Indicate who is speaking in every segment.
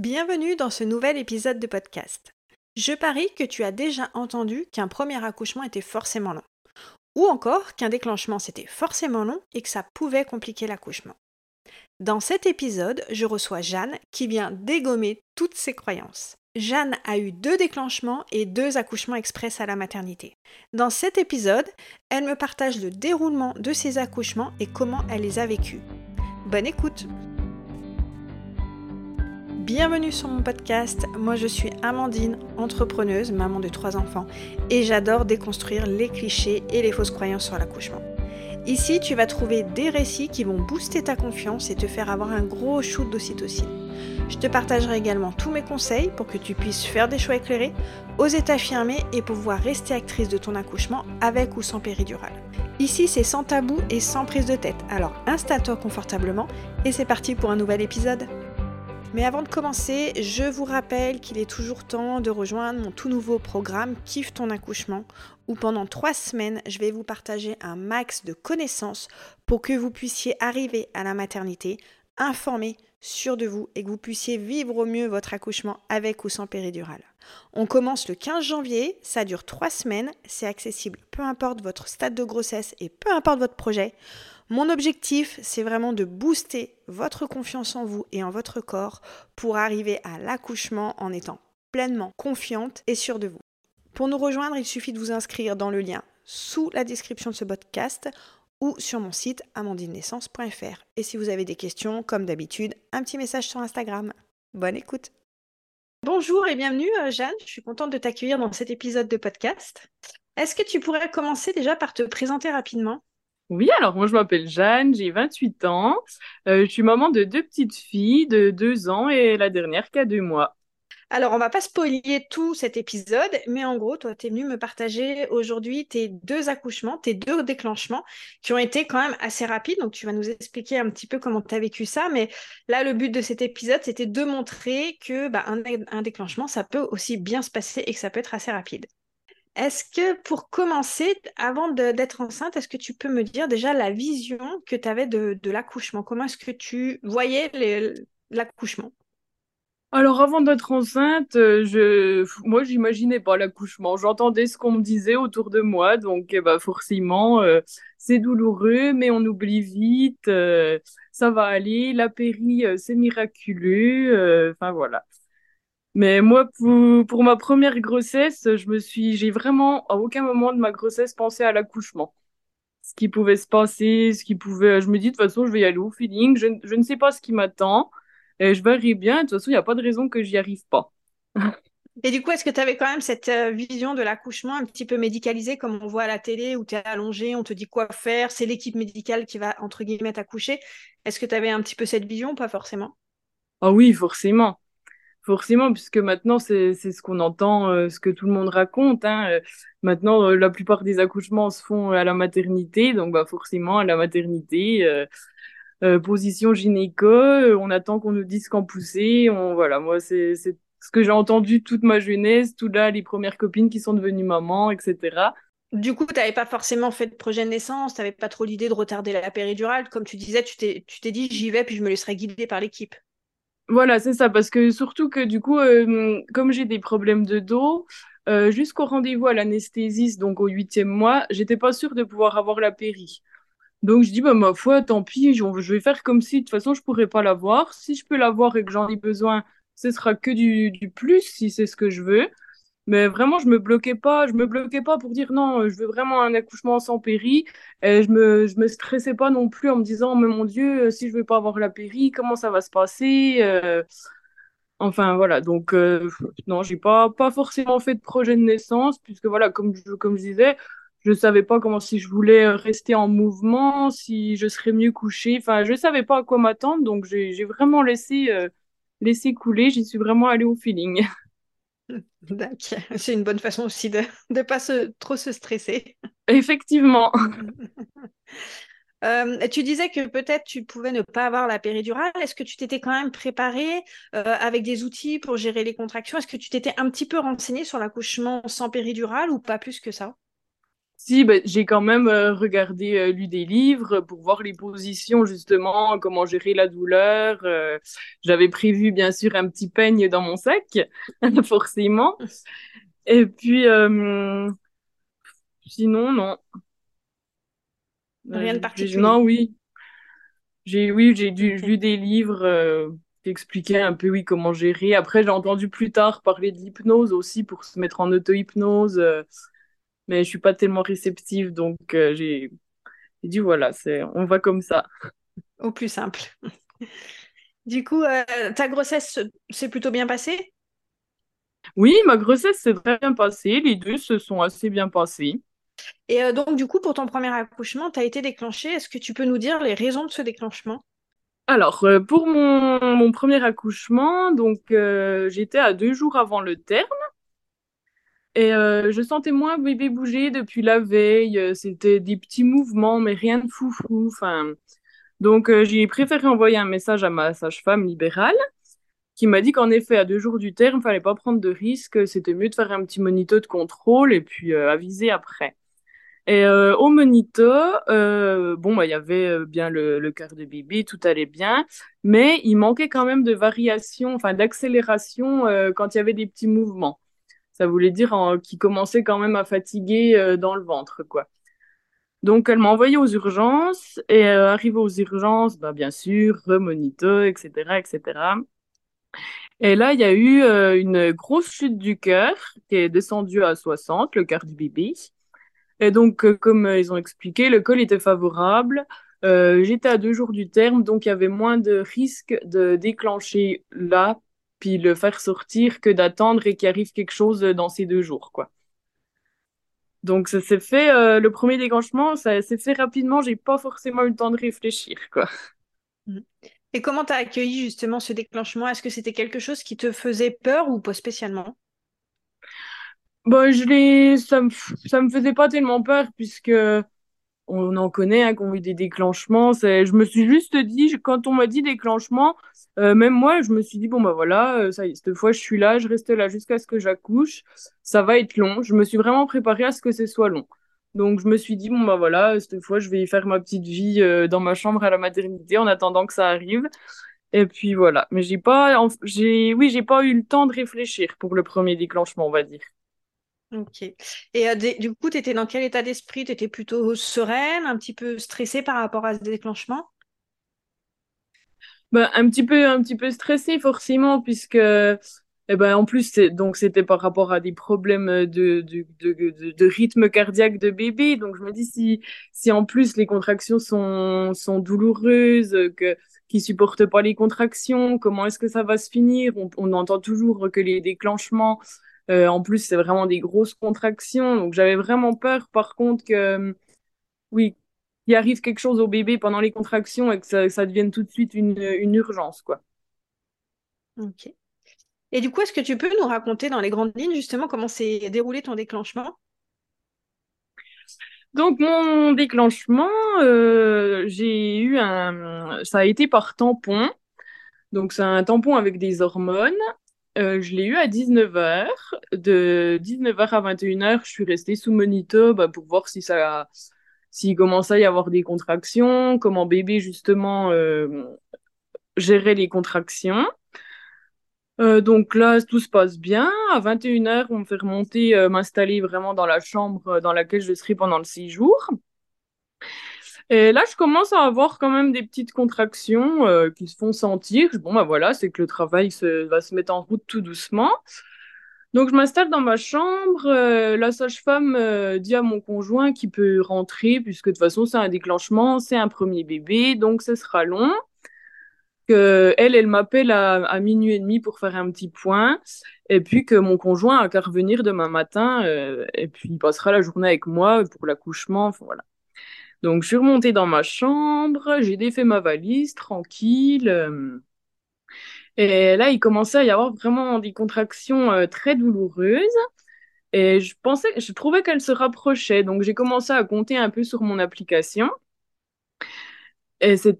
Speaker 1: Bienvenue dans ce nouvel épisode de podcast. Je parie que tu as déjà entendu qu'un premier accouchement était forcément long. Ou encore qu'un déclenchement c'était forcément long et que ça pouvait compliquer l'accouchement. Dans cet épisode, je reçois Jeanne qui vient dégommer toutes ses croyances. Jeanne a eu deux déclenchements et deux accouchements express à la maternité. Dans cet épisode, elle me partage le déroulement de ses accouchements et comment elle les a vécus. Bonne écoute Bienvenue sur mon podcast. Moi, je suis Amandine, entrepreneuse, maman de trois enfants, et j'adore déconstruire les clichés et les fausses croyances sur l'accouchement. Ici, tu vas trouver des récits qui vont booster ta confiance et te faire avoir un gros shoot d'ocytocine. Je te partagerai également tous mes conseils pour que tu puisses faire des choix éclairés, oser t'affirmer et pouvoir rester actrice de ton accouchement avec ou sans péridurale. Ici, c'est sans tabou et sans prise de tête. Alors installe-toi confortablement et c'est parti pour un nouvel épisode. Mais avant de commencer, je vous rappelle qu'il est toujours temps de rejoindre mon tout nouveau programme Kiffe ton accouchement, où pendant trois semaines, je vais vous partager un max de connaissances pour que vous puissiez arriver à la maternité informé, sûr de vous et que vous puissiez vivre au mieux votre accouchement avec ou sans péridurale. On commence le 15 janvier, ça dure trois semaines, c'est accessible peu importe votre stade de grossesse et peu importe votre projet. Mon objectif, c'est vraiment de booster votre confiance en vous et en votre corps pour arriver à l'accouchement en étant pleinement confiante et sûre de vous. Pour nous rejoindre, il suffit de vous inscrire dans le lien sous la description de ce podcast ou sur mon site amandinenaissance.fr. Et si vous avez des questions, comme d'habitude, un petit message sur Instagram. Bonne écoute. Bonjour et bienvenue euh, Jeanne, je suis contente de t'accueillir dans cet épisode de podcast. Est-ce que tu pourrais commencer déjà par te présenter rapidement?
Speaker 2: Oui, alors moi je m'appelle Jeanne, j'ai 28 ans. Euh, je suis maman de deux petites filles de 2 ans et la dernière qui a 2 mois.
Speaker 1: Alors, on va pas spoiler tout cet épisode, mais en gros, toi, tu es venu me partager aujourd'hui tes deux accouchements, tes deux déclenchements qui ont été quand même assez rapides. Donc, tu vas nous expliquer un petit peu comment tu as vécu ça. Mais là, le but de cet épisode, c'était de montrer que bah, un déclenchement, ça peut aussi bien se passer et que ça peut être assez rapide. Est-ce que pour commencer, avant d'être enceinte, est-ce que tu peux me dire déjà la vision que tu avais de, l'accouchement? Comment est-ce que tu voyais l'accouchement?
Speaker 2: Alors avant d'être enceinte, euh, je, moi j'imaginais pas l'accouchement. J'entendais ce qu'on me disait autour de moi, donc eh ben, forcément euh, c'est douloureux, mais on oublie vite, euh, ça va aller. La péri c'est miraculeux, enfin voilà. Mais moi, pour, pour, ma première grossesse, je me suis, j'ai vraiment, à aucun moment de ma grossesse, pensé à l'accouchement. Ce qui pouvait se passer, ce qui pouvait, je me dis, de toute façon, je vais y aller au feeling, je, je ne sais pas ce qui m'attend, et je verrai bien, de toute façon, il n'y a pas de raison que j'y arrive pas.
Speaker 1: Et du coup, est-ce que tu avais quand même cette euh, vision de l'accouchement un petit peu médicalisée, comme on voit à la télé, où tu es allongé, on te dit quoi faire, c'est l'équipe médicale qui va, entre guillemets, t'accoucher. Est-ce que tu avais un petit peu cette vision pas forcément?
Speaker 2: Ah oui, forcément. Forcément, puisque maintenant, c'est ce qu'on entend, euh, ce que tout le monde raconte. Hein. Euh, maintenant, euh, la plupart des accouchements se font à la maternité, donc bah, forcément, à la maternité, position gynéco, on attend qu'on nous dise qu'en pousser. On, voilà, moi, c'est ce que j'ai entendu toute ma jeunesse, tout là, les premières copines qui sont devenues mamans, etc.
Speaker 1: Du coup, tu n'avais pas forcément fait de projet de naissance, tu n'avais pas trop l'idée de retarder la péridurale. Comme tu disais, tu t'es dit, j'y vais, puis je me laisserai guider par l'équipe.
Speaker 2: Voilà, c'est ça, parce que surtout que du coup, euh, comme j'ai des problèmes de dos, euh, jusqu'au rendez-vous à l'anesthésiste, donc au huitième mois, j'étais pas sûre de pouvoir avoir la péri. Donc je dis, bah, ma foi, tant pis, je vais faire comme si de toute façon je pourrais pas l'avoir. Si je peux l'avoir et que j'en ai besoin, ce sera que du, du plus, si c'est ce que je veux. Mais vraiment, je me bloquais pas, je me bloquais pas pour dire non, je veux vraiment un accouchement sans péri. Et je me, je me stressais pas non plus en me disant, mais mon Dieu, si je veux pas avoir la péri, comment ça va se passer euh, Enfin voilà, donc euh, non, j'ai pas pas forcément fait de projet de naissance puisque voilà, comme comme je disais, je savais pas comment si je voulais rester en mouvement, si je serais mieux couchée. Enfin, je savais pas à quoi m'attendre, donc j'ai vraiment laissé euh, laissé couler. J'y suis vraiment allée au feeling.
Speaker 1: C'est une bonne façon aussi de ne pas se, trop se stresser.
Speaker 2: Effectivement.
Speaker 1: Euh, tu disais que peut-être tu pouvais ne pas avoir la péridurale. Est-ce que tu t'étais quand même préparé euh, avec des outils pour gérer les contractions? Est-ce que tu t'étais un petit peu renseigné sur l'accouchement sans péridurale ou pas plus que ça?
Speaker 2: Si, ben, j'ai quand même euh, regardé, euh, lu des livres pour voir les positions, justement, comment gérer la douleur. Euh, j'avais prévu, bien sûr, un petit peigne dans mon sac, forcément. Et puis, sinon, non.
Speaker 1: Rien de particulier.
Speaker 2: Non, oui. J'ai, oui, j'ai lu des livres qui expliquaient un peu, oui, comment gérer. Après, j'ai entendu plus tard parler de l'hypnose aussi pour se mettre en auto-hypnose mais je suis pas tellement réceptive, donc euh, j'ai dit voilà, c'est on va comme ça.
Speaker 1: Au plus simple. du coup, euh, ta grossesse s'est plutôt bien passée?
Speaker 2: Oui, ma grossesse s'est très bien passée. Les deux se sont assez bien passés.
Speaker 1: Et euh, donc, du coup, pour ton premier accouchement, tu as été déclenché. Est-ce que tu peux nous dire les raisons de ce déclenchement?
Speaker 2: Alors, pour mon, mon, premier accouchement, donc j'étais à deux jours avant le terme. Et euh, je sentais moins bébé bouger depuis la veille. Euh, c'était des petits mouvements, mais rien de foufou. Enfin, donc euh, j'ai préféré envoyer un message à ma sage-femme libérale qui m'a dit qu'en effet, à deux jours du terme, il fallait pas prendre de risques. C'était mieux de faire un petit monito de contrôle et puis aviser après. Et au monito, bon, bah, il y avait bien le, le cœur de bébé, tout allait bien, mais il manquait quand même de variation, enfin d'accélération quand il y avait des petits mouvements ça voulait dire qu'il commençait quand même à fatiguer euh, dans le ventre, quoi. Donc, elle m'a envoyé aux urgences et euh, arrivé aux urgences, bah, bien sûr, remonito, etc., etc. Et là, il y a eu euh, une grosse chute du cœur qui est descendue à 60, le cœur du bébé. Et donc, comme ils ont expliqué, le col était favorable. J'étais à deux jours du terme, donc il y avait moins de risque de déclencher là puis le faire sortir que d'attendre et qu'il arrive quelque chose dans ces deux jours, quoi. Donc ça s'est fait, euh, le premier déclenchement, ça s'est fait rapidement, j'ai pas forcément eu le temps de réfléchir, quoi.
Speaker 1: Et comment tu as accueilli justement ce déclenchement? Est-ce que c'était quelque chose qui te faisait peur ou pas spécialement?
Speaker 2: Bon, je l'ai, ça me, ça me faisait pas tellement peur puisque on en connaît hein, qui ont eu des déclenchements. Je me suis juste dit, quand on m'a dit déclenchement, euh, même moi, je me suis dit, bon, bah voilà, euh, ça y est, cette fois, je suis là, je reste là jusqu'à ce que j'accouche. Ça va être long. Je me suis vraiment préparée à ce que ce soit long. Donc, je me suis dit, bon, bah voilà, cette fois, je vais faire ma petite vie euh, dans ma chambre à la maternité en attendant que ça arrive. Et puis voilà. Mais j'ai pas, j'ai, oui, j'ai pas eu le temps de réfléchir pour le premier déclenchement, on va dire.
Speaker 1: Ok. Et euh, du coup, tu étais dans quel état d'esprit? Tu étais plutôt sereine, un petit peu stressée par rapport à ce déclenchement?
Speaker 2: Ben, un petit peu, un petit peu stressée forcément, puisque eh ben, en plus, donc c'était par rapport à des problèmes de, de, de, de, rythme cardiaque de bébé. Donc je me dis si, si en plus les contractions sont, sont douloureuses, que, qui supportent pas les contractions, comment est-ce que ça va se finir? On entend toujours que les déclenchements euh, en plus, c'est vraiment des grosses contractions. Donc, j'avais vraiment peur, par contre, que, euh, oui, qu'il arrive quelque chose au bébé pendant les contractions et que ça, devienne tout de suite une, urgence, quoi.
Speaker 1: Ok. Et du coup, est-ce que tu peux nous raconter dans les grandes lignes, justement, comment s'est déroulé ton déclenchement?
Speaker 2: Donc mon déclenchement, euh, j'ai eu un, ça a été par tampon. Donc c'est un tampon avec des hormones euh, je l'ai eu à 19h. De 19h à 21h, je suis restée sous monito bah, pour voir si ça, s'il commençait à y avoir des contractions, comment bébé justement euh, gérait les contractions. Euh, donc là, tout se passe bien. À 21h, on me fait remonter, m'installer vraiment dans la chambre dans laquelle je serai pendant le séjour. Et là, je commence à avoir quand même des petites contractions euh, qui se font sentir. Bon, bah voilà, c'est que le travail se, va se mettre en route tout doucement. Donc, je m'installe dans ma chambre. Euh, la sage-femme euh, dit à mon conjoint qu'il peut rentrer, puisque de toute façon, c'est un déclenchement, c'est un premier bébé, donc ce sera long. Que elle, elle m'appelle à, minuit et demi pour faire un petit point. Et puis que mon conjoint a qu'à revenir demain matin. et puis, il passera la journée avec moi pour l'accouchement. voilà. Donc, je suis remontée dans ma chambre, j'ai défait ma valise, tranquille. Euh, et là, il commençait à y avoir vraiment des contractions euh, très douloureuses. Et je pensais, je trouvais qu'elles se rapprochaient. Donc, j'ai commencé à compter un peu sur mon application. Et ça,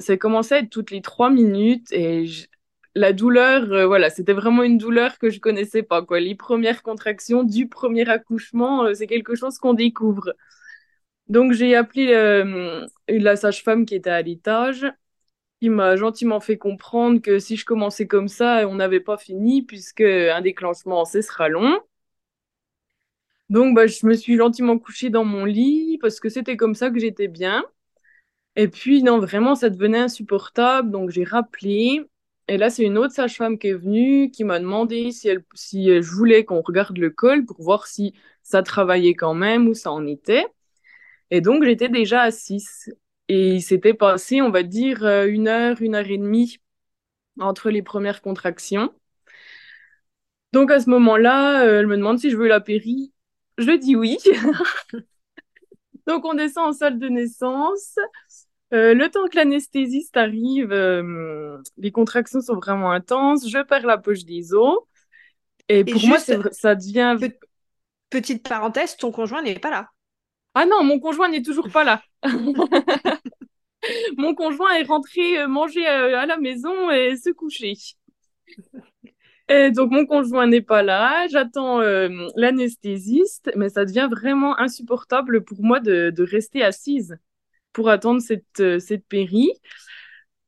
Speaker 2: ça commençait à être toutes les trois minutes. Et la douleur, voilà, c'était vraiment une douleur que je connaissais pas, quoi. Les premières contractions du premier accouchement, c'est quelque chose qu'on découvre. Donc, j'ai appelé la sage-femme qui était à l'étage il m'a gentiment fait comprendre que si je commençais comme ça, on n'avait pas fini puisque un déclenchement, ce sera long. Donc, bah, je me suis gentiment couchée dans mon lit parce que c'était comme ça que j'étais bien. Et puis, non, vraiment, ça devenait insupportable. Donc, j'ai rappelé. Et là, c'est une autre sage-femme qui est venue, qui m'a demandé si, elle, si je voulais qu'on regarde le col pour voir si ça travaillait quand même ou ça en était. Et donc, j'étais déjà à 6. Et il s'était passé, on va dire, euh, une heure, une heure et demie entre les premières contractions. Donc à ce moment-là, euh, elle me demande si je veux la péri. Je dis oui. Donc on descend en salle de naissance. Euh, le temps que l'anesthésiste arrive, les contractions sont vraiment intenses. Je perds la poche des os. Et pour moi, ça devient.
Speaker 1: Petite parenthèse, ton conjoint n'est pas là.
Speaker 2: Ah non, mon conjoint n'est toujours pas là. mon conjoint est rentré euh, manger euh, à la maison et se coucher. Et donc mon conjoint n'est pas là, j'attends euh, l'anesthésiste, mais ça devient vraiment insupportable pour moi de, rester assise pour attendre cette, cette péri.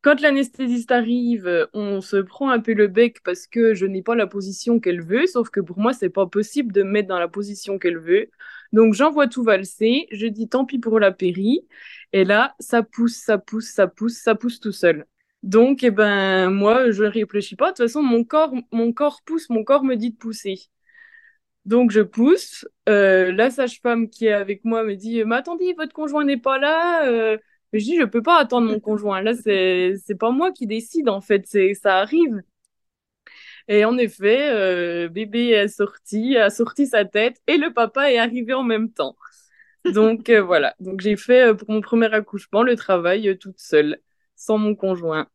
Speaker 2: Quand l'anesthésiste arrive, on se prend un peu le bec parce que je n'ai pas la position qu'elle veut, sauf que pour moi, c'est pas possible de me mettre dans la position qu'elle veut. Donc j'envoie tout valser, je dis tant pis pour la péri, et là, ça pousse, ça pousse, ça pousse, ça pousse tout seul. Donc, eh ben, moi, je ne réfléchis pas. De toute façon, mon corps, mon corps pousse, mon corps me dit de pousser. Donc, je pousse. Euh, la sage-femme qui est avec moi me dit, mais attendez, votre conjoint n'est pas là. Euh, je dis, je peux pas attendre mon conjoint. Là, c'est, c'est pas moi qui décide, en fait. C'est, ça arrive. Et en effet, euh, bébé est sorti, a sorti sa tête et le papa est arrivé en même temps. Donc euh, voilà, donc j'ai fait euh, pour mon premier accouchement le travail toute seule, sans mon conjoint.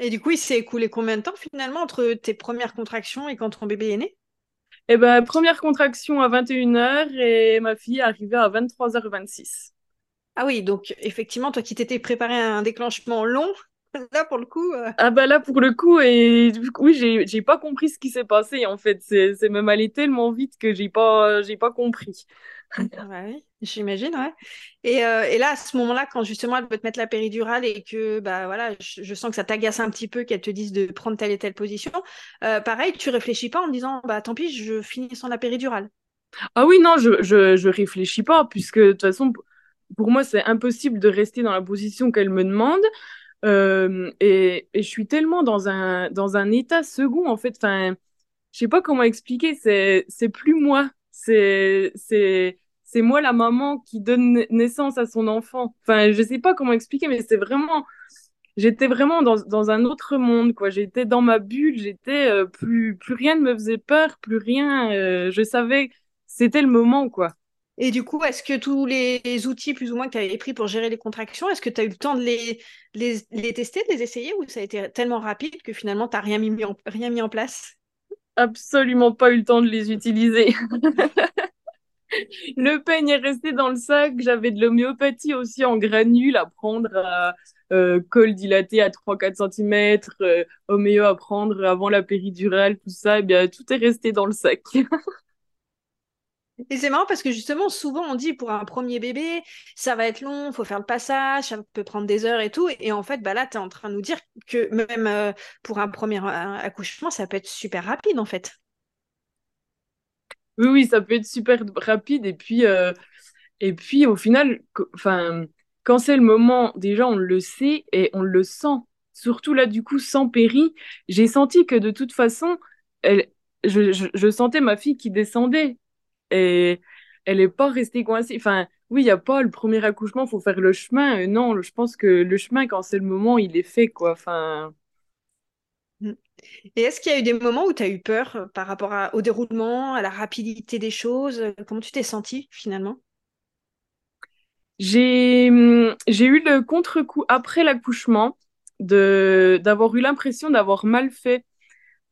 Speaker 1: Et du coup, il s'est écoulé combien de temps finalement entre tes premières contractions et quand ton bébé est né?
Speaker 2: Eh ben, première contraction à 21h et ma fille est arrivée à 23h26.
Speaker 1: Ah oui, donc effectivement, toi qui t'étais préparé à un déclenchement long, là pour le coup. Euh,
Speaker 2: ah bah là pour le coup, et oui, j'ai, j'ai pas compris ce qui s'est passé en fait. C'est, c'est même allé tellement vite que j'ai pas, j'ai pas compris.
Speaker 1: oui, j'imagine, ouais. Et, euh, et, là, à ce moment-là, quand justement elle veut te mettre la péridurale et que bah voilà, je, sens que ça t'agace un petit peu qu'elle te dise de prendre telle et telle position, euh, pareil, tu réfléchis pas en me disant bah tant pis, je finis sans la péridurale.
Speaker 2: Ah oui, non, je, je, je réfléchis pas, puisque de toute façon, pour moi, c'est impossible de rester dans la position qu'elle me demande. Euh, et, je suis tellement dans un, dans un état second, en fait. Enfin, je sais pas comment expliquer. C'est, plus moi. C'est, c'est, c'est moi la maman qui donne naissance à son enfant. Enfin, je sais pas comment expliquer, mais c'est vraiment, j'étais vraiment dans, dans un autre monde, quoi. J'étais dans ma bulle. J'étais euh, plus, plus rien ne me faisait peur, plus rien. Euh, je savais, c'était le moment, quoi.
Speaker 1: Et du coup, est-ce que tous les outils plus ou moins que tu avais pris pour gérer les contractions, est-ce que tu as eu le temps de les, les, tester, de les essayer ou ça a été tellement rapide que finalement tu n'as rien mis, en, rien mis en place?
Speaker 2: Absolument pas eu le temps de les utiliser. le peigne est resté dans le sac. J'avais de l'homéopathie aussi en granules à prendre euh, col dilaté à 3-4 cm, euh, homéo à prendre avant la péridurale, tout ça. Eh bien, tout est resté dans le sac.
Speaker 1: Et c'est marrant parce que justement, souvent on dit pour un premier bébé, ça va être long, faut faire le passage, ça peut prendre des heures et tout. Et en fait, bah là, tu es en train de nous dire que même euh, pour un premier accouchement, ça peut être super rapide en fait.
Speaker 2: Oui, oui, ça peut être super rapide. Et puis, euh, et puis au final, quand c'est le moment, déjà on le sait et on le sent. Surtout là, du coup, sans péri, j'ai senti que de toute façon, elle, je sentais ma fille qui descendait et elle n'est pas restée coincée. Enfin, oui, il n'y a pas le premier accouchement, il faut faire le chemin. Euh, non, je pense que le chemin, quand c'est le moment, il est fait, quoi. Enfin.
Speaker 1: Mm. Et est-ce qu'il y a eu des moments où tu as eu peur euh, par rapport au déroulement, à la rapidité des choses? Comment tu t'es sentie finalement?
Speaker 2: J'ai j'ai eu le contre-coup après l'accouchement d'avoir eu l'impression d'avoir mal fait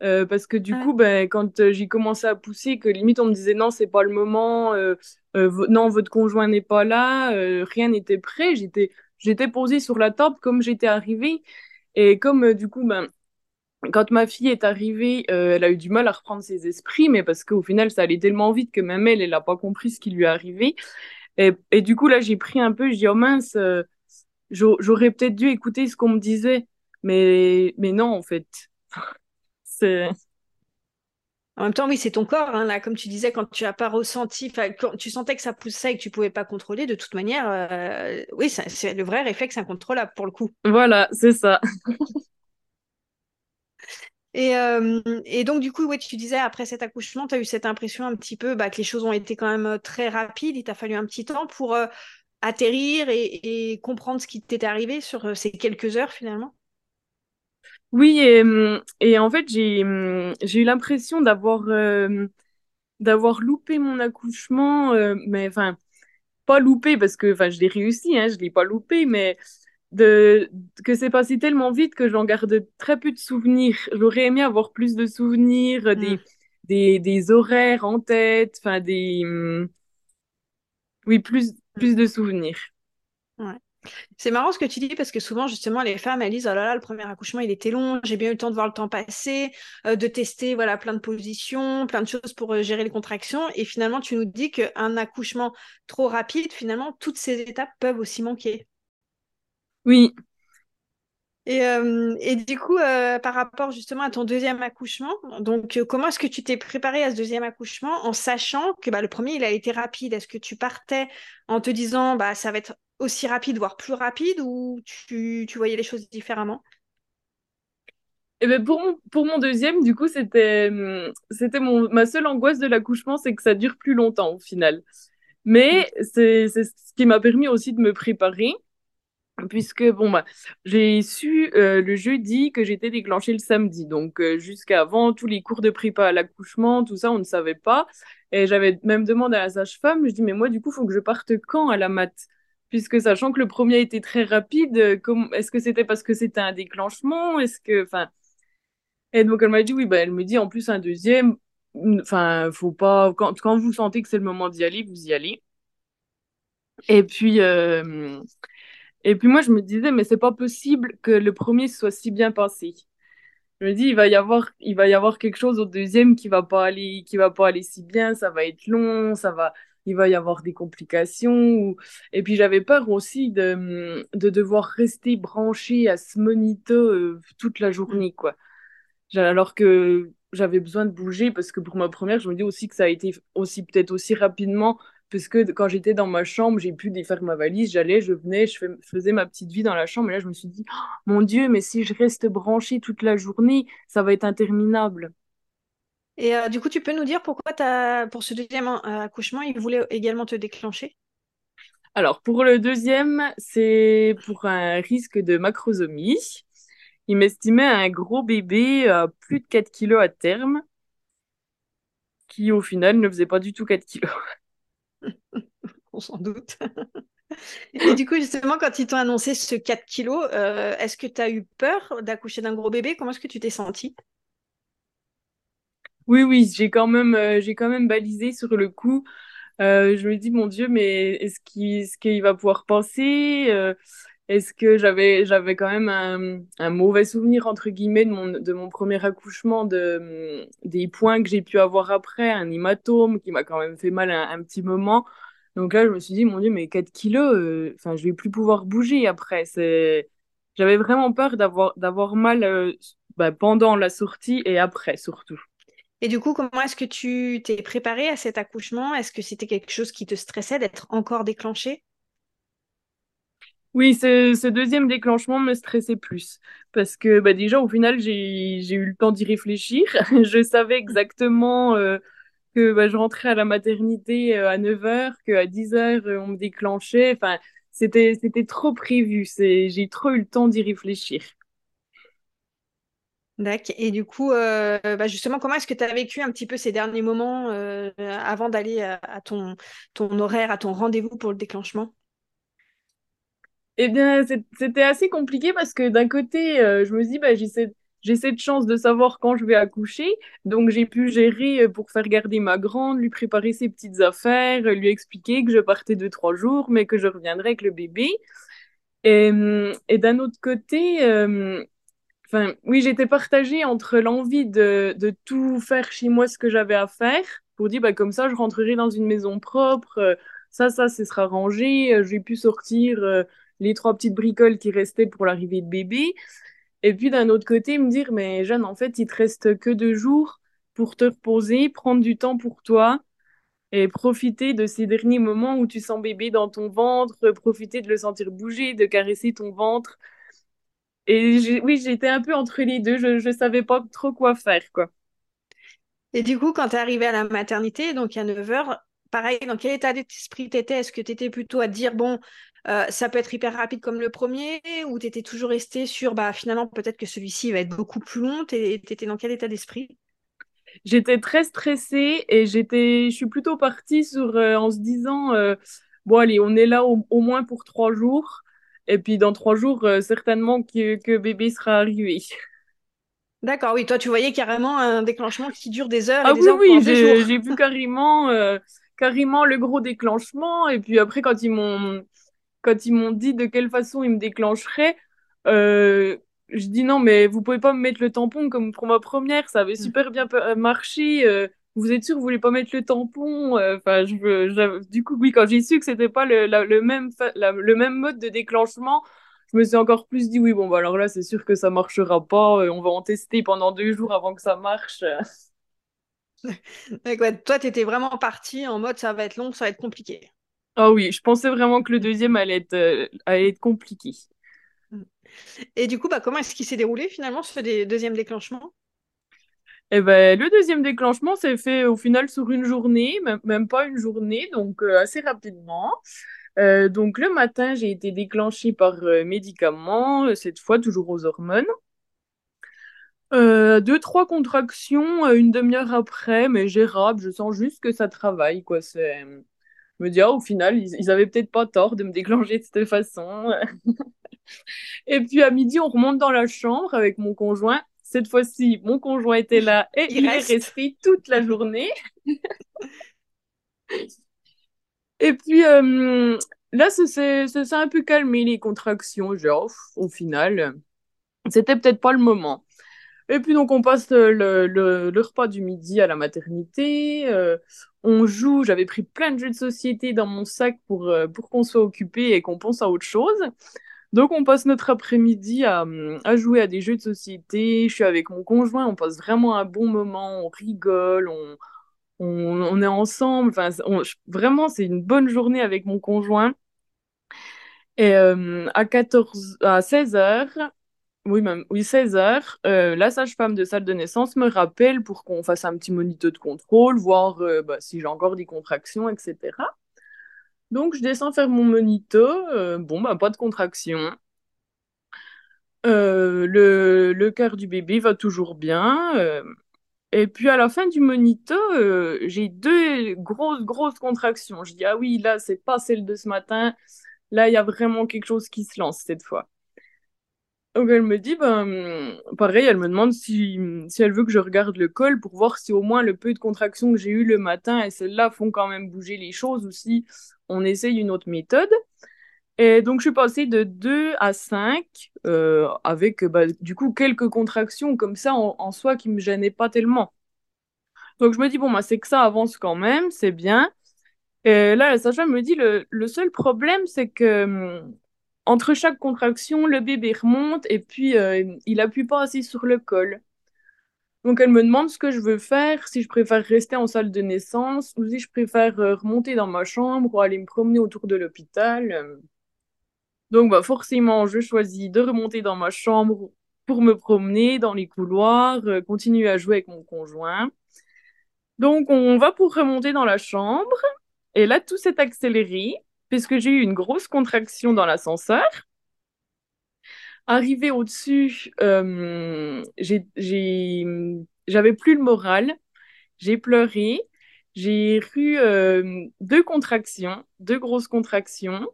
Speaker 2: euh, parce que du coup, ben, quand euh, j'ai commencé à pousser, que limite on me disait non, c'est pas le moment, euh, non, votre conjoint n'est pas là, rien n'était prêt, j'étais, j'étais posée sur la table comme j'étais arrivée. Et comme du coup, ben, quand ma fille est arrivée, elle a eu du mal à reprendre ses esprits, mais parce qu'au final, ça allait tellement vite que même elle, elle n'a pas compris ce qui lui est arrivé. Et, et du coup, là, j'ai pris un peu, je dis, oh mince, j'aurais peut-être dû écouter ce qu'on me disait. Mais, mais non, en fait. C'est...
Speaker 1: En même temps, oui, c'est ton corps, hein, là, comme tu disais, quand tu n'as pas ressenti, quand tu sentais que ça poussait et que tu pouvais pas contrôler, de toute manière, euh, oui, c'est le vrai réflexe incontrôlable pour le coup.
Speaker 2: Voilà, c'est ça.
Speaker 1: Et, euh, et, donc, du coup, ouais, tu disais, après cet accouchement, tu as eu cette impression un petit peu bah, que les choses ont été quand même euh, très rapides. Il t'a fallu un petit temps pour euh, atterrir et, et, comprendre ce qui t'était arrivé sur ces quelques heures finalement?
Speaker 2: Oui, et, et en fait, j'ai eu l'impression d'avoir d'avoir loupé mon accouchement, mais enfin, pas loupé parce que je l'ai réussi, hein, je l'ai pas loupé, mais de, que c'est passé tellement vite que j'en garde très peu de souvenirs. J'aurais aimé avoir plus de souvenirs, des, mm. des, des, horaires en tête, enfin des... Mm, oui, plus, plus de souvenirs.
Speaker 1: C'est marrant ce que tu dis parce que souvent, justement, les femmes, elles disent Oh là là, le premier accouchement, il était long, j'ai bien eu le temps de voir le temps passer, euh, de tester voilà, plein de positions, plein de choses pour euh, gérer les contractions. Et finalement, tu nous dis qu'un accouchement trop rapide, finalement, toutes ces étapes peuvent aussi manquer.
Speaker 2: Oui.
Speaker 1: Et, euh, et du coup, par rapport justement à ton deuxième accouchement, donc comment est-ce que tu t'es préparé à ce deuxième accouchement en sachant que bah, le premier, il a été rapide? Est-ce que tu partais en te disant bah, ça va être aussi rapide, voire plus rapide, ou tu, tu voyais les choses différemment?
Speaker 2: Et eh ben pour, mon, pour mon deuxième, du coup, c'était ma seule angoisse de l'accouchement, c'est que ça dure plus longtemps au final. Mais c'est ce qui m'a permis aussi de me préparer puisque bon bah j'ai su euh, le jeudi que j'étais déclenchée le samedi. Donc euh, jusqu'avant tous les cours de prépa à l'accouchement tout ça on ne savait pas. Et j'avais même demandé à la sage-femme je dis mais moi du coup faut que je parte quand à la mat puisque sachant que le premier était très rapide euh, est-ce que c'était parce que c'était un déclenchement? Est-ce que enfin et donc elle m'a dit oui bah elle me dit en plus un deuxième enfin faut pas quand, quand vous sentez que c'est le moment d'y aller vous y allez et puis et puis moi, je me disais, mais c'est pas possible que le premier soit si bien passé. Je me dis, il va y avoir, il va y avoir quelque chose au deuxième qui va pas aller, qui va pas aller si bien, ça va être long, ça va, il va y avoir des complications. Et puis j'avais peur aussi de, de devoir rester branché à ce monito euh, toute la journée, quoi. Alors que j'avais besoin de bouger parce que pour ma première, je me dis aussi que ça a été aussi peut-être aussi rapidement parce que quand j'étais dans ma chambre, j'ai pu défaire ma valise, j'allais, je venais, je faisais ma petite vie dans la chambre. Et là, je me suis dit, oh, mon Dieu, mais si je reste branchée toute la journée, ça va être interminable.
Speaker 1: Et euh, du coup, tu peux nous dire pourquoi as, pour ce deuxième euh, accouchement, il voulait également te déclencher?
Speaker 2: Alors, pour le deuxième, c'est pour un risque de macrosomie. Il m'estimait un gros bébé à plus de 4 kilos à terme, qui au final ne faisait pas du tout 4 kilos.
Speaker 1: On s'en doute. Et du coup, justement, quand ils t'ont annoncé ce 4 kilos, euh, est-ce que tu as eu peur d'accoucher d'un gros bébé? Comment est-ce que tu t'es sentie?
Speaker 2: Oui, oui, j'ai quand, même, euh, j'ai quand même balisé sur le coup. Euh, je me dis, mon Dieu, mais est-ce qu'il, est qu'il va pouvoir penser est-ce que j'avais j'avais quand même un, mauvais souvenir entre guillemets de mon de mon premier accouchement de des points que j'ai pu avoir après un hématome qui m'a quand même fait mal un, petit moment. Donc là je me suis dit mon dieu mais 4 kilos euh, enfin je vais plus pouvoir bouger après. J'avais vraiment peur d'avoir d'avoir mal euh, bah, pendant la sortie et après surtout
Speaker 1: et du coup, comment est-ce que tu t'es préparé à cet accouchement? Est-ce que c'était quelque chose qui te stressait d'être encore déclenché
Speaker 2: oui, ce, deuxième déclenchement me stressait plus parce que bah, déjà au final j'ai eu le temps d'y réfléchir. je savais exactement euh, que bah, je rentrais à la maternité euh, à 9h, qu'à 10h euh, on me déclenchait. Enfin, c'était trop prévu. J'ai trop eu le temps d'y réfléchir.
Speaker 1: D'accord. Et du coup, bah, justement, comment est-ce que tu as vécu un petit peu ces derniers moments avant d'aller à, ton, horaire, à ton rendez-vous pour le déclenchement?
Speaker 2: Eh bien, c'était assez compliqué parce que d'un côté, euh, je me dis, bah, j'ai cette, chance de savoir quand je vais accoucher. Donc, j'ai pu gérer euh, pour faire garder ma grande, lui préparer ses petites affaires, lui expliquer que je partais deux, trois jours, mais que je reviendrai avec le bébé. Et, et d'un autre côté, euh, Oui, j'étais partagée entre l'envie de, de tout faire chez moi ce que j'avais à faire, pour dire, bah, comme ça, je rentrerai dans une maison propre, euh, ça, ça, ce sera rangé, euh, j'ai pu sortir euh, les trois petites bricoles qui restaient pour l'arrivée de bébé. Et puis d'un autre côté, me dire, mais Jeanne, en fait, il te reste que deux jours pour te reposer, prendre du temps pour toi et profiter de ces derniers moments où tu sens bébé dans ton ventre, profiter de le sentir bouger, de caresser ton ventre. Et oui, j'étais un peu entre les deux, je ne savais pas trop quoi faire, quoi.
Speaker 1: Et du coup, quand tu es arrivée à la maternité, donc à 9 h pareil, dans quel état d'esprit tu étais Est-ce que tu étais plutôt à dire, bon, euh, ça peut être hyper rapide comme le premier, ou tu étais toujours resté sur, bah, finalement, peut-être que celui-ci va être beaucoup plus long? Tu étais dans quel état d'esprit?
Speaker 2: J'étais très stressée et j'étais, je suis plutôt partie sur, euh, en se disant, euh, bon, allez, on est là au, moins pour trois jours. Et puis dans trois jours, certainement que, que bébé sera arrivé.
Speaker 1: D'accord, oui, toi tu voyais carrément un déclenchement qui dure des heures
Speaker 2: et
Speaker 1: ah
Speaker 2: des
Speaker 1: oui, heures
Speaker 2: oui, j'ai vu carrément, euh, carrément le gros déclenchement. Et puis après, quand ils m'ont quand ils m'ont dit de quelle façon ils me déclencheraient, euh, je dis non, mais vous pouvez pas me mettre le tampon comme pour ma première, ça avait mm. super bien euh, marché. Vous êtes sûr vous voulez pas mettre le tampon Enfin, je, veux, du coup, oui, quand j'ai su que c'était pas le, le même le même mode de déclenchement, je me suis encore plus dit oui, bon, bah alors là, c'est sûr que ça marchera pas. Euh, on va en tester pendant deux jours avant que ça marche.
Speaker 1: toi, tu étais vraiment parti en mode ça va être long, ça va être compliqué.
Speaker 2: Ah oui, je pensais vraiment que le deuxième allait être, euh, allait être compliqué.
Speaker 1: Et du coup, bah, comment est-ce qu'il s'est déroulé finalement ce deuxième déclenchement?
Speaker 2: Eh ben, le deuxième déclenchement s'est fait au final sur une journée, même, pas une journée, donc euh, assez rapidement. Euh, donc le matin, j'ai été déclenchée par euh, médicaments, euh, cette fois toujours aux hormones. deux, trois contractions une demi-heure après, mais gérable, je sens juste que ça travaille, quoi. C'est... Je me dis, ah, au final, ils, ils avaient peut-être pas tort de me déclencher de cette façon. et puis à midi, on remonte dans la chambre avec mon conjoint. Cette fois-ci, mon conjoint était là et il, est resté toute la journée. Et puis euh, là, ça s'est un peu calmé les contractions. Genre, au final, c'était peut-être pas le moment. Et puis donc on passe le, le, repas du midi à la maternité, euh, on joue, j'avais pris plein de jeux de société dans mon sac pour, euh, pour qu'on soit occupé et qu'on pense à autre chose. Donc on passe notre après-midi à, à, jouer à des jeux de société, je suis avec mon conjoint, on passe vraiment un bon moment, on rigole, on, est ensemble. Enfin, vraiment, c'est une bonne journée avec mon conjoint. Et euh, à 14, à 16 h oui, même, oui, 16 h euh, la sage-femme de salle de naissance me rappelle pour qu'on fasse un petit monito de contrôle, voir euh, bah, si j'ai encore des contractions, etc. Donc, je descends faire mon monito. bon, bah, pas de contractions. le, le cœur du bébé va toujours bien. Et puis à la fin du monito, euh, j'ai deux grosses, grosses contractions. Je dis, ah oui, là, c'est pas celle de ce matin. Là, il y a vraiment quelque chose qui se lance cette fois. Donc elle me dit, ben, pareil, elle me demande si, si elle veut que je regarde le col pour voir si au moins le peu de contractions que j'ai eu le matin et celles-là font quand même bouger les choses ou si on essaye une autre méthode. Et donc, je suis passée de 2 à 5 euh, avec bah, du coup quelques contractions comme ça en, soi qui me gênaient pas tellement. Donc, je me dis, bon, bah, c'est que ça avance quand même, c'est bien. Et là, la sage-femme me dit, le, le seul problème, c'est que entre chaque contraction, le bébé remonte et puis euh, il appuie pas assez sur le col. Donc, elle me demande ce que je veux faire, si je préfère rester en salle de naissance ou si je préfère euh, remonter dans ma chambre ou aller me promener autour de l'hôpital. Donc, bah, forcément, je choisis de remonter dans ma chambre pour me promener dans les couloirs, euh, continuer à jouer avec mon conjoint. Donc, on va pour remonter dans la chambre. Et là, tout s'est accéléré puisque j'ai eu une grosse contraction dans l'ascenseur. Arrivé au-dessus, euh, j'avais plus le moral. J'ai pleuré. J'ai eu euh, deux contractions, deux grosses contractions.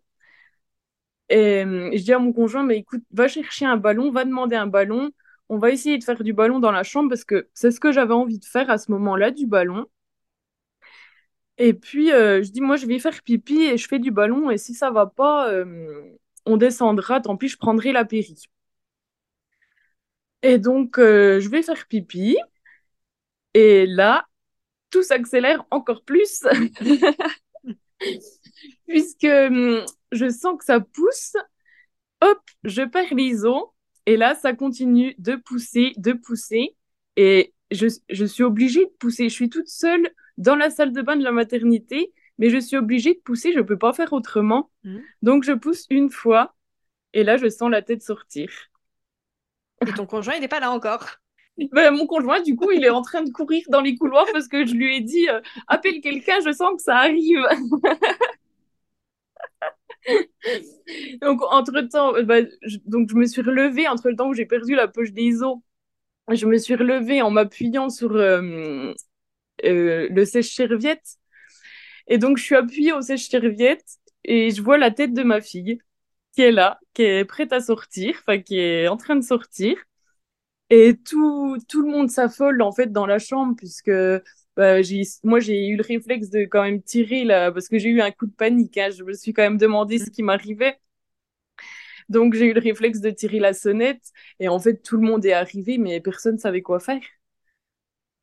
Speaker 2: Et je dis à mon conjoint, mais écoute, va chercher un ballon, va demander un ballon. On va essayer de faire du ballon dans la chambre parce que c'est ce que j'avais envie de faire à ce moment-là, du ballon. Et puis, euh, je dis, moi, je vais faire pipi et je fais du ballon. Et si ça va pas, euh, on descendra. Tant pis, je prendrai la péri. Et donc, euh, je vais faire pipi. Et là, tout s'accélère encore plus. Puisque hum, je sens que ça pousse. Hop, je perds l'ISO. Et là, ça continue de pousser, de pousser. Et je, je suis obligée de pousser. Je suis toute seule dans la salle de bain de la maternité, mais je suis obligée de pousser. Je ne peux pas faire autrement. Mmh. Donc, je pousse une fois. Et là, je sens la tête sortir.
Speaker 1: Et ton conjoint, il n'est pas là encore
Speaker 2: ben, mon conjoint, du coup, il est en train de courir dans les couloirs parce que je lui ai dit euh, appelle quelqu'un, je sens que ça arrive. donc, entre-temps, euh, bah, je, donc, je me suis relevée entre le temps où j'ai perdu la poche des os. Je me suis relevée en m'appuyant sur euh, le sèche-serviette. Et donc, je suis appuyée au sèche-serviette et je vois la tête de ma fille qui est là, qui est prête à sortir, enfin, qui est en train de sortir. Et tout, tout le monde s'affole en fait dans la chambre puisque bah, moi j'ai eu le réflexe de quand même tirer là parce que j'ai eu un coup de panique. Hein. Je me suis quand même demandé ce qui m'arrivait. Donc j'ai eu le réflexe de tirer la sonnette et en fait tout le monde est arrivé mais personne savait quoi faire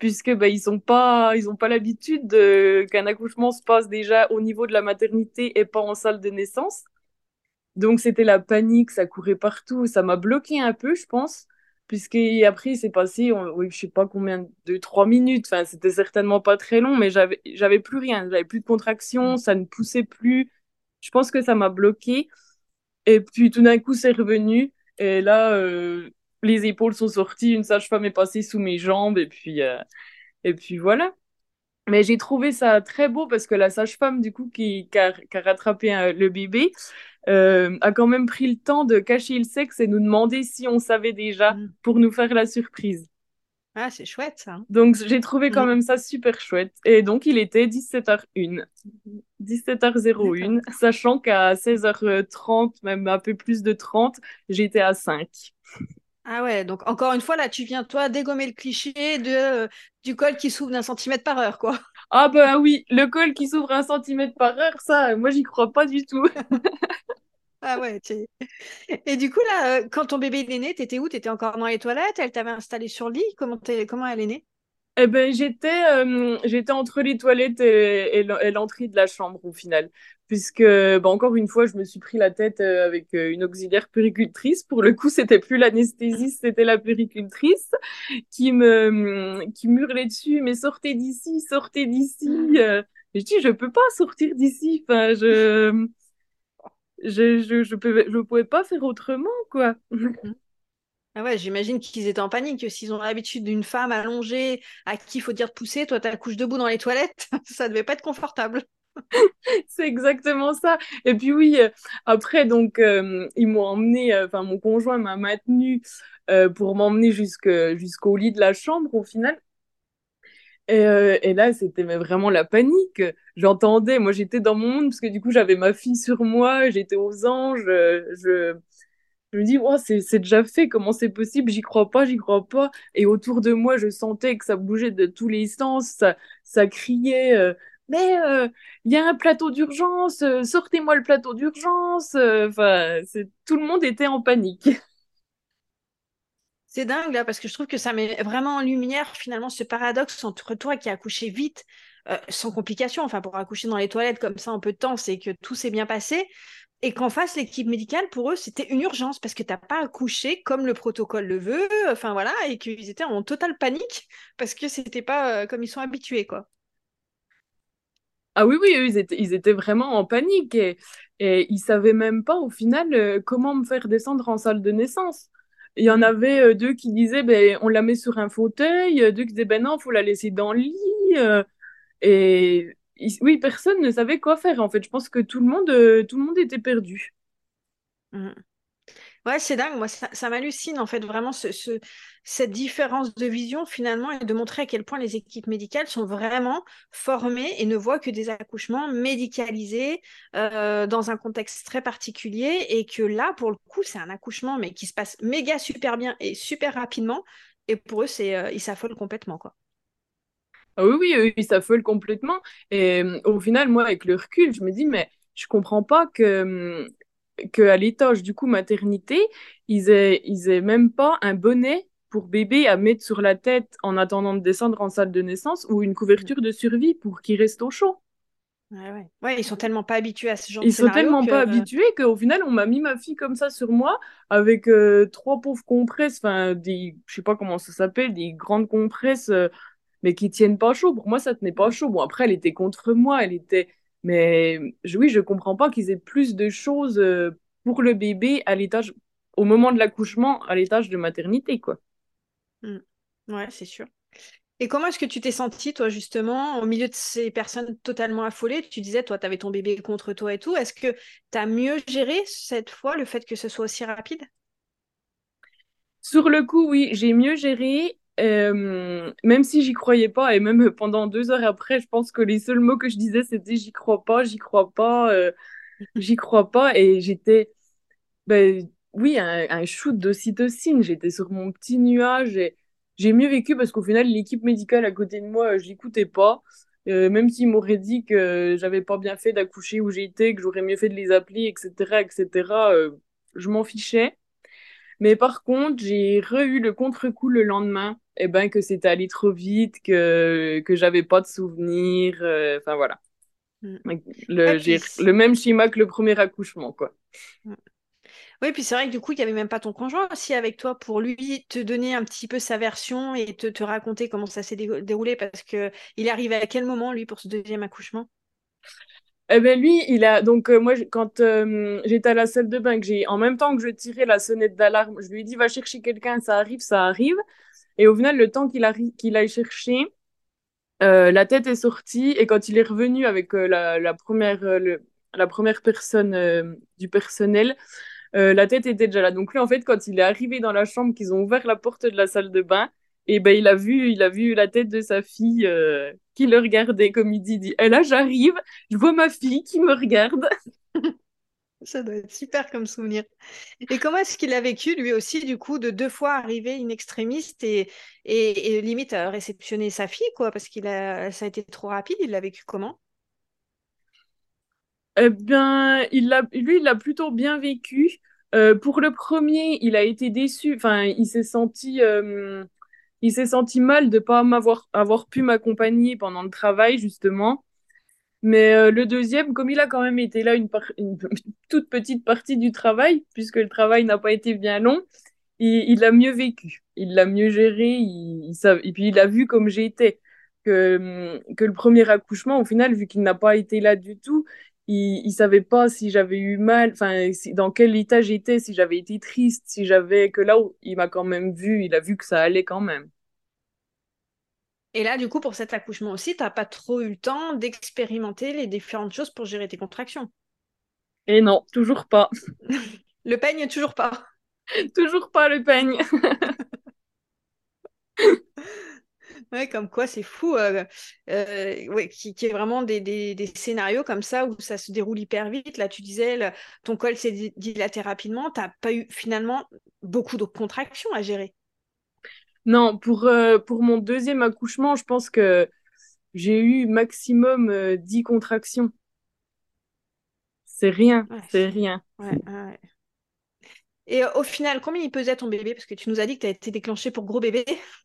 Speaker 2: puisque bah, ils sont pas ils ont pas l'habitude qu'un accouchement se passe déjà au niveau de la maternité et pas en salle de naissance. Donc c'était la panique, ça courait partout, ça m'a bloqué un peu, je pense puisque après c'est passé oui, je sais pas combien de trois minutes enfin c'était certainement pas très long mais j'avais j'avais plus rien j'avais plus de contraction mm. ça ne poussait plus je pense que ça m'a bloqué et puis tout d'un coup c'est revenu et là euh, les épaules sont sorties une sage-femme est passée sous mes jambes et puis euh, et puis voilà mais j'ai trouvé ça très beau parce que la sage-femme du coup qui, qui, a, rattrapé euh, le bébé euh, a quand même pris le temps de cacher le sexe et nous demander si on savait déjà mm. pour nous faire la surprise.
Speaker 1: Ah, c'est chouette ça.
Speaker 2: Donc j'ai trouvé quand mm. même ça super chouette. Et donc il était 17h01. 17h01, sachant qu'à 16h30, même un peu plus de 30, j'étais à 5.
Speaker 1: Ah ouais, donc encore une fois, là, tu viens, toi, dégommer le cliché de, du col qui s'ouvre d'un centimètre par heure, quoi.
Speaker 2: Ah bah oui, le col qui s'ouvre un centimètre par heure, ça, moi, j'y crois pas du tout.
Speaker 1: Ah ouais, Et du coup, là, euh, quand ton bébé est né, t'étais où? T'étais encore dans les toilettes? Elle t'avait installé sur le lit? Comment, Comment elle est née?
Speaker 2: Eh ben, j'étais, euh, j'étais entre les toilettes et, l'entrée de la chambre au final. Puisque, bah, encore une fois, je me suis pris la tête euh, avec une auxiliaire péricultrice. Pour le coup, c'était plus l'anesthésiste, c'était la péricultrice qui me, qui m'hurlait dessus, mais sortez d'ici, sortez d'ici. je dis, je peux pas sortir d'ici. Enfin, je, je, je, je, peux, je pouvais pas faire autrement, quoi. Mhm.
Speaker 1: Ah ouais, j'imagine qu'ils étaient en panique. S'ils ont l'habitude d'une femme allongée à qui il faut dire de pousser, toi, tu couche debout dans les toilettes, ça devait pas être confortable.
Speaker 2: c'est exactement ça. Et puis oui, euh, après, donc, euh, ils m'ont emmené, euh, enfin, mon conjoint m'a maintenu pour m'emmener jusqu'au lit de la chambre au final. Euh, et, là, c'était vraiment la panique. J'entendais, moi j'étais dans mon monde parce que du coup j'avais ma fille sur moi, j'étais aux anges. Je, je me dis, oh, c'est déjà fait, comment c'est possible? J'y crois pas, j'y crois pas. Et autour de moi, je sentais que ça bougeait de tous les sens, ça, ça criait. Mais il y a un plateau d'urgence, sortez-moi le plateau d'urgence. Enfin, tout le monde était en panique.
Speaker 1: C'est dingue là, parce que je trouve que ça met vraiment en lumière finalement ce paradoxe entre toi qui as accouché vite, euh, sans complication, enfin pour accoucher dans les toilettes comme ça en peu de temps, c'est que tout s'est bien passé, et qu'en face, l'équipe médicale, pour eux, c'était une urgence parce que tu n'as pas accouché comme le protocole le veut, enfin voilà, et qu'ils étaient en totale panique parce que c'était pas euh, comme ils sont habitués, quoi.
Speaker 2: Ah oui, oui, ils étaient, ils étaient vraiment en panique et, et ils savaient même pas au final euh, comment me faire descendre en salle de naissance. Il y en avait euh, deux qui disaient, ben, on la met sur un fauteuil, euh, deux qui disaient, ben non, faut la laisser dans le lit. Et oui, personne ne savait quoi faire. En fait, je pense que tout le monde, tout le monde était perdu.
Speaker 1: Mmh. Ouais, c'est dingue. Moi, ça, m'hallucine, en fait, vraiment, ce, cette différence de vision, finalement, et de montrer à quel point les équipes médicales sont vraiment formées et ne voient que des accouchements médicalisés euh, dans un contexte très particulier. Et que là, pour le coup, c'est un accouchement, mais qui se passe méga super bien et super rapidement. Et pour eux, c'est, euh, ils s'affolent complètement, quoi.
Speaker 2: Ah oui, oui, ils s'affolent complètement. Et au final, moi, avec le recul, je me dis, mais je comprends pas que qu'à l'étage du coup maternité, ils aient, ils aient même pas un bonnet pour bébé à mettre sur la tête en attendant de descendre en salle de naissance ou une couverture de survie pour qu'il reste au chaud.
Speaker 1: Ouais, ouais. ils sont tellement pas habitués à ce genre
Speaker 2: Ils
Speaker 1: de
Speaker 2: sont tellement pas habitués qu'au final, on m'a mis ma fille comme ça sur moi avec euh, trois pauvres compresses, enfin, des, je sais pas comment ça s'appelle, des grandes compresses, euh, mais qui tiennent pas chaud. Pour moi, ça tenait pas chaud. Bon, après, elle était contre moi, elle était. Mais oui, je comprends pas qu'ils aient plus de choses euh, pour le bébé à l'étage, au moment de l'accouchement, à l'étage de maternité, quoi.
Speaker 1: Mmh. Ouais, c'est sûr. Et comment est-ce que tu t'es sentie, toi, justement, au milieu de ces personnes totalement affolées? Tu disais, toi, tu avais ton bébé contre toi et tout. Est-ce que tu as mieux géré cette fois le fait que ce soit aussi rapide?
Speaker 2: Sur le coup, oui, j'ai mieux géré. Euh, même si j'y croyais pas, et même pendant deux heures après, je pense que les seuls mots que je disais, c'était j'y crois pas, j'y crois pas, euh, j'y crois pas. Et j'étais, ben, oui, un, un shoot d'ocytocine. J'étais sur mon petit nuage et j'ai mieux vécu parce qu'au final, l'équipe médicale à côté de moi, je l'écoutais pas. Euh, même s'ils m'auraient dit que j'avais pas bien fait d'accoucher où j'étais, que j'aurais mieux fait de les appeler, etc., etc., euh, je m'en fichais. Mais par contre, j'ai re-eu le contre-coup le lendemain, et eh ben que c'était allé trop vite, que que j'avais pas de souvenirs, euh, enfin voilà. Mm. Le, le même schéma que le premier accouchement, quoi.
Speaker 1: Mm. Oui, puis c'est vrai que du coup, il n'y avait même pas ton conjoint aussi avec toi pour lui te donner un petit peu sa version et te, te raconter comment ça s'est déroulé parce que il arrivé à quel moment, lui, pour ce deuxième accouchement?
Speaker 2: Eh ben lui, il a donc euh, moi quand euh, j'étais à la salle de bain, que j'ai en même temps que je tirais la sonnette d'alarme, je lui ai dit va chercher quelqu'un, ça arrive, ça arrive. Et au final, le temps qu'il qu'il aille chercher, euh, la tête est sortie et quand il est revenu avec la, la, première la première personne du personnel, euh, la tête était déjà là. Donc lui, en fait, quand il est arrivé dans la chambre, qu'ils ont ouvert la porte de la salle de bain, et ben il a vu, il a vu la tête de sa fille euh, qui le regardait, comme il dit, dit. Et là, j'arrive, je vois ma fille qui me regarde.
Speaker 1: Ça doit être super comme souvenir. Et comment est-ce qu'il a vécu, lui aussi, du coup, de deux fois arriver in extrémiste et, et, limite à réceptionner sa fille, quoi, parce qu'il a, ça a été trop rapide. Il l'a vécu comment?
Speaker 2: Eh bien, il lui, il l'a plutôt bien vécu. Euh, pour le premier, il a été déçu. Enfin, il s'est senti, euh, il s'est senti mal de pas m'avoir avoir pu m'accompagner pendant le travail justement. Mais euh, le deuxième, comme il a quand même été là une, toute petite partie du travail, puisque le travail n'a pas été bien long, il, l'a mieux vécu, il l'a mieux géré, il, et puis il a vu comme j'étais. Que, que le premier accouchement, au final, vu qu'il n'a pas été là du tout, il, il savait pas si j'avais eu mal, enfin, dans quel état j'étais, si j'avais été triste, si j'avais que là il m'a quand même vu, il a vu que ça allait quand même.
Speaker 1: Et là, du coup, pour cet accouchement aussi, tu n'as pas trop eu le temps d'expérimenter les différentes choses pour gérer tes contractions.
Speaker 2: Et non, toujours pas.
Speaker 1: le peigne, toujours pas.
Speaker 2: toujours pas le peigne.
Speaker 1: Ouais, comme quoi c'est fou, euh, euh, ouais, qui, qui est vraiment des, des, des, scénarios comme ça où ça se déroule hyper vite. Là, tu disais, ton col s'est dilaté rapidement, tu n'as pas eu finalement beaucoup de contractions à gérer.
Speaker 2: Non, pour, euh, pour mon deuxième accouchement, je pense que j'ai eu maximum 10 contractions. C'est rien, c'est rien.
Speaker 1: Ouais, Et au final, combien il pesait ton bébé? Parce que tu nous as dit que tu as été déclenché pour gros bébé.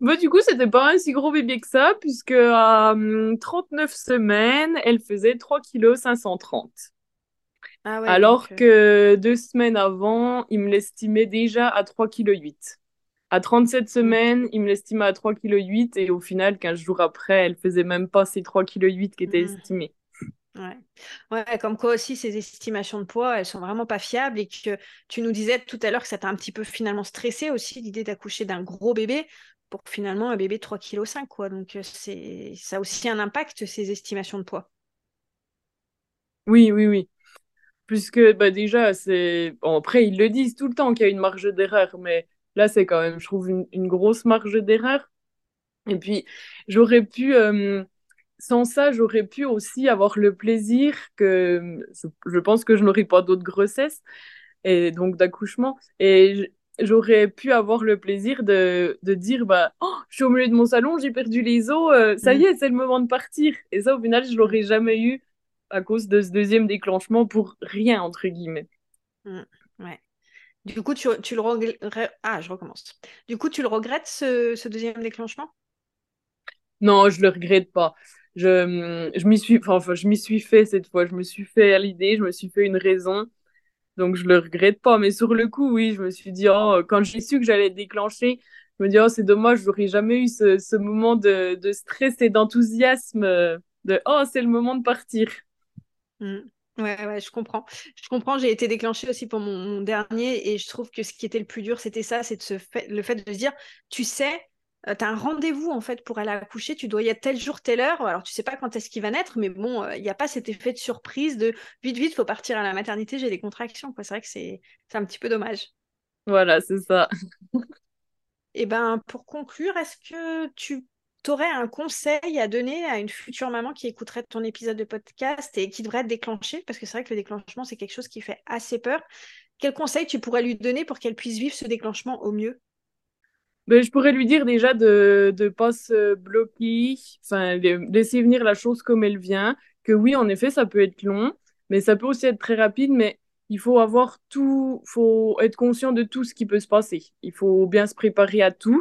Speaker 2: Bah, du coup, c'était pas un si gros bébé que ça, puisque à 39 hum, semaines, elle faisait 3 kg 530. Ah ouais, Alors euh, que deux semaines avant, il me l'estimait déjà à 3 kg 8. À 37 mm. semaines, il me l'estimait à 3 kg 8 et au final, 15 jours après, elle faisait même pas ces 3 kg 8 qui étaient mm. estimés.
Speaker 1: Ouais. ouais, comme quoi aussi ces estimations de poids, elles sont vraiment pas fiables et que tu nous disais tout à l'heure que ça t'a un petit peu finalement stressé aussi l'idée d'accoucher d'un gros bébé pour finalement un bébé de 3,5 kg. Quoi. Donc, euh, c'est, ça a aussi un impact, ces estimations de poids.
Speaker 2: Oui, oui, oui. Puisque bah, déjà, c'est. après, ils le disent tout le temps qu'il y a une marge d'erreur, mais là, c'est quand même, je trouve, une, grosse marge d'erreur. Et puis, j'aurais pu. Euh, sans ça, j'aurais pu aussi avoir le plaisir que je, je pense que je n'aurais pas d'autres grossesses et donc d'accouchement. Et j'aurais pu avoir le plaisir de, de dire bah oh, je suis au milieu de mon salon j'ai perdu les os euh, ça y mm. est c'est le moment de partir et ça au final je l'aurais jamais eu à cause de ce deuxième déclenchement pour rien entre guillemets
Speaker 1: mm. ouais Du coup, tu, le regrettes. Ah, je recommence. Du coup, tu le regrettes, ce, deuxième déclenchement?
Speaker 2: Non, je le regrette pas. Je, je m'y suis, enfin, je m'y suis fait cette fois. Je me suis fait à l'idée, je me suis fait une raison. Donc, je le regrette pas. Mais sur le coup, oui, je me suis dit, oh, quand j'ai su que j'allais déclencher, je me dis, oh, c'est dommage, j'aurais jamais eu ce, moment de, de stress et d'enthousiasme de, oh, c'est le moment de partir.
Speaker 1: Mmh. Ouais, ouais, je comprends. Je comprends, j'ai été déclenchée aussi pour mon, dernier et je trouve que ce qui était le plus dur, c'était ça, c'est le fait de se dire, tu sais, euh, tu as un rendez-vous en fait pour aller accoucher, tu dois y être tel jour, telle heure. Alors tu sais pas quand est-ce qu'il va naître, mais bon, euh, il n'y a pas cet effet de surprise de vite, vite, faut partir à la maternité, j'ai des contractions. C'est vrai que c'est un petit peu dommage.
Speaker 2: Voilà, c'est ça.
Speaker 1: et eh ben pour conclure, est-ce que tu tu aurais un conseil à donner à une future maman qui écouterait ton épisode de podcast et qui devrait être déclenché Parce que c'est vrai que le déclenchement, c'est quelque chose qui fait assez peur. Quel conseil tu pourrais lui donner pour qu'elle puisse vivre ce déclenchement au mieux?
Speaker 2: Ben, je pourrais lui dire déjà de ne pas se bloquer, enfin, laisser venir la chose comme elle vient, que oui, en effet, ça peut être long, mais ça peut aussi être très rapide, mais il faut avoir tout, faut être conscient de tout ce qui peut se passer. Il faut bien se préparer à tout.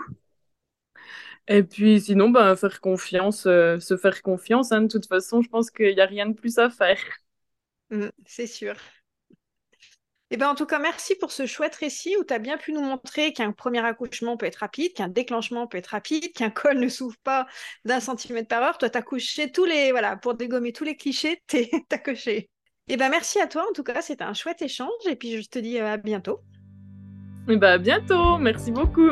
Speaker 2: Et puis sinon, ben, faire confiance, euh, se faire confiance. Hein. De toute façon, je pense qu'il n'y a rien de plus à faire.
Speaker 1: Mmh, c'est sûr. Et eh ben, en tout cas, merci pour ce chouette récit où tu as bien pu nous montrer qu'un premier accouchement peut être rapide, qu'un déclenchement peut être rapide, qu'un col ne s'ouvre pas d'un centimètre par heure. Toi, tu as couché tous les. Voilà, pour dégommer tous les clichés, tu as coché. Eh ben, merci à toi. En tout cas, c'était un chouette échange. Et puis, je te dis euh, à bientôt.
Speaker 2: Et eh ben, à bientôt. Merci beaucoup.